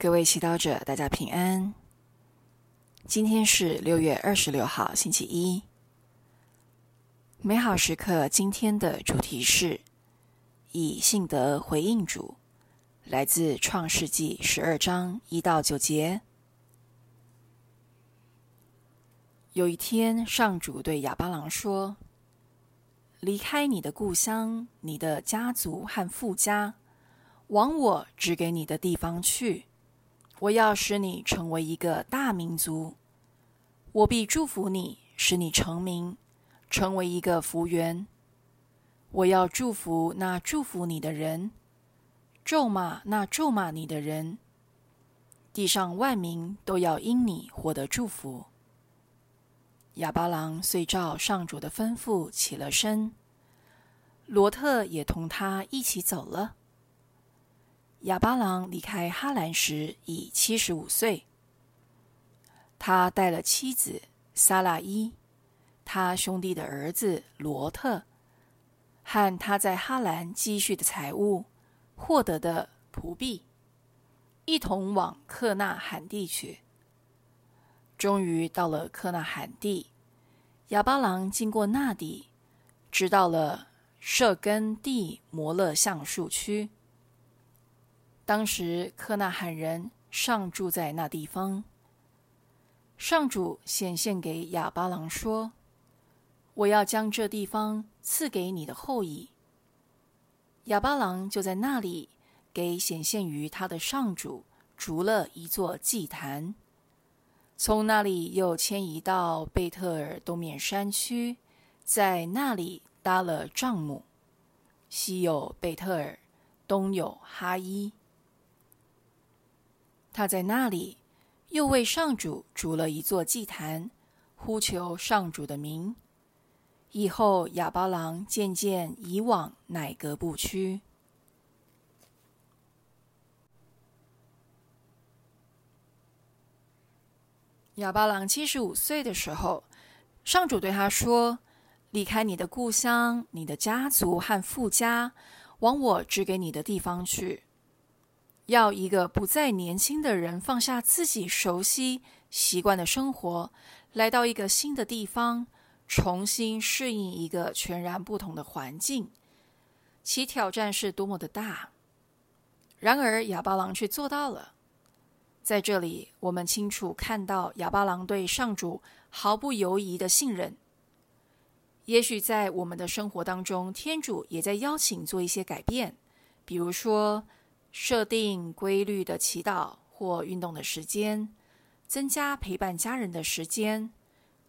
各位祈祷者，大家平安。今天是六月二十六号，星期一。美好时刻，今天的主题是以信德回应主，来自创世纪十二章一到九节。有一天，上主对亚巴郎说：“离开你的故乡、你的家族和富家，往我指给你的地方去。”我要使你成为一个大民族，我必祝福你，使你成名，成为一个福源。我要祝福那祝福你的人，咒骂那咒骂你的人。地上万民都要因你获得祝福。亚巴郎遂照上主的吩咐起了身，罗特也同他一起走了。亚巴郎离开哈兰时已七十五岁，他带了妻子萨拉伊，他兄弟的儿子罗特，和他在哈兰积蓄的财物、获得的仆婢，一同往克纳罕地去。终于到了克纳罕地，亚巴郎经过那地，直到了设根地摩勒橡树区。当时，克纳罕人尚住在那地方。上主显现给亚巴郎说：“我要将这地方赐给你的后裔。”亚巴郎就在那里给显现于他的上主筑了一座祭坛，从那里又迁移到贝特尔东面山区，在那里搭了帐幕，西有贝特尔，东有哈伊。他在那里又为上主筑了一座祭坛，呼求上主的名。以后亚巴郎渐渐移往乃革布区。亚巴郎七十五岁的时候，上主对他说：“离开你的故乡、你的家族和富家，往我指给你的地方去。”要一个不再年轻的人放下自己熟悉习惯的生活，来到一个新的地方，重新适应一个全然不同的环境，其挑战是多么的大。然而亚巴郎却做到了。在这里，我们清楚看到亚巴郎对上主毫不犹疑的信任。也许在我们的生活当中，天主也在邀请做一些改变，比如说，设定规律的祈祷或运动的时间，增加陪伴家人的时间，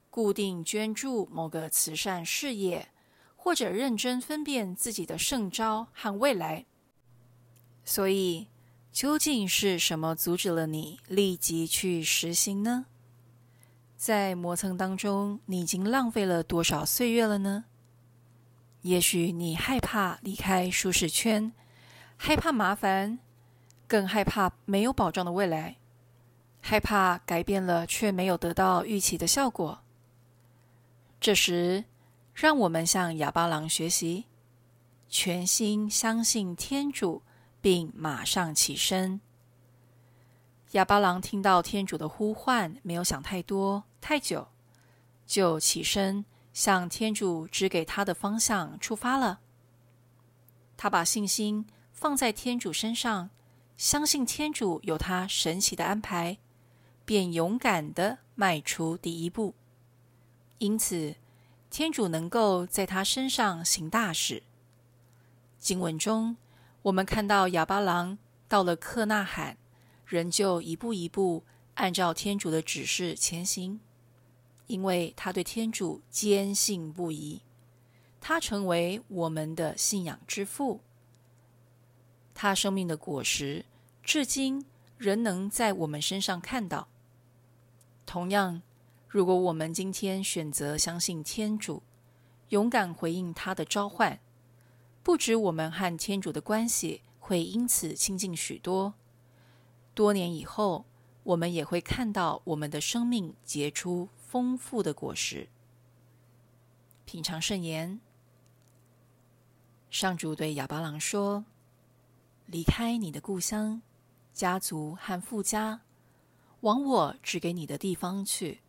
固定捐助某个慈善事业，或者认真分辨自己的圣招和未来。所以，究竟是什么阻止了你立即去实行呢？在磨蹭当中，你已经浪费了多少岁月了呢？也许你害怕离开舒适圈。害怕麻烦，更害怕没有保障的未来，害怕改变了却没有得到预期的效果。这时，让我们向哑巴郎学习，全心相信天主，并马上起身。哑巴郎听到天主的呼唤，没有想太多太久，就起身向天主指给他的方向出发了。他把信心。放在天主身上，相信天主有他神奇的安排，便勇敢的迈出第一步。因此，天主能够在他身上行大事。经文中，我们看到哑巴郎到了克纳罕，仍旧一步一步按照天主的指示前行，因为他对天主坚信不疑。他成为我们的信仰之父。他生命的果实，至今仍能在我们身上看到。同样，如果我们今天选择相信天主，勇敢回应他的召唤，不止我们和天主的关系会因此亲近许多，多年以后，我们也会看到我们的生命结出丰富的果实。品尝圣言，上主对亚巴郎说。离开你的故乡、家族和富家，往我指给你的地方去。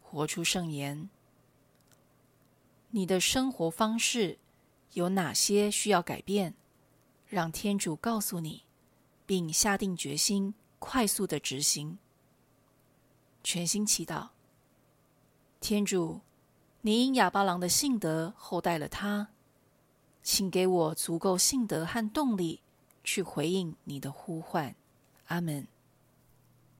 活出圣言。你的生活方式有哪些需要改变？让天主告诉你，并下定决心，快速的执行。全心祈祷，天主，你因哑巴郎的信德厚待了他，请给我足够信德和动力去回应你的呼唤。阿门。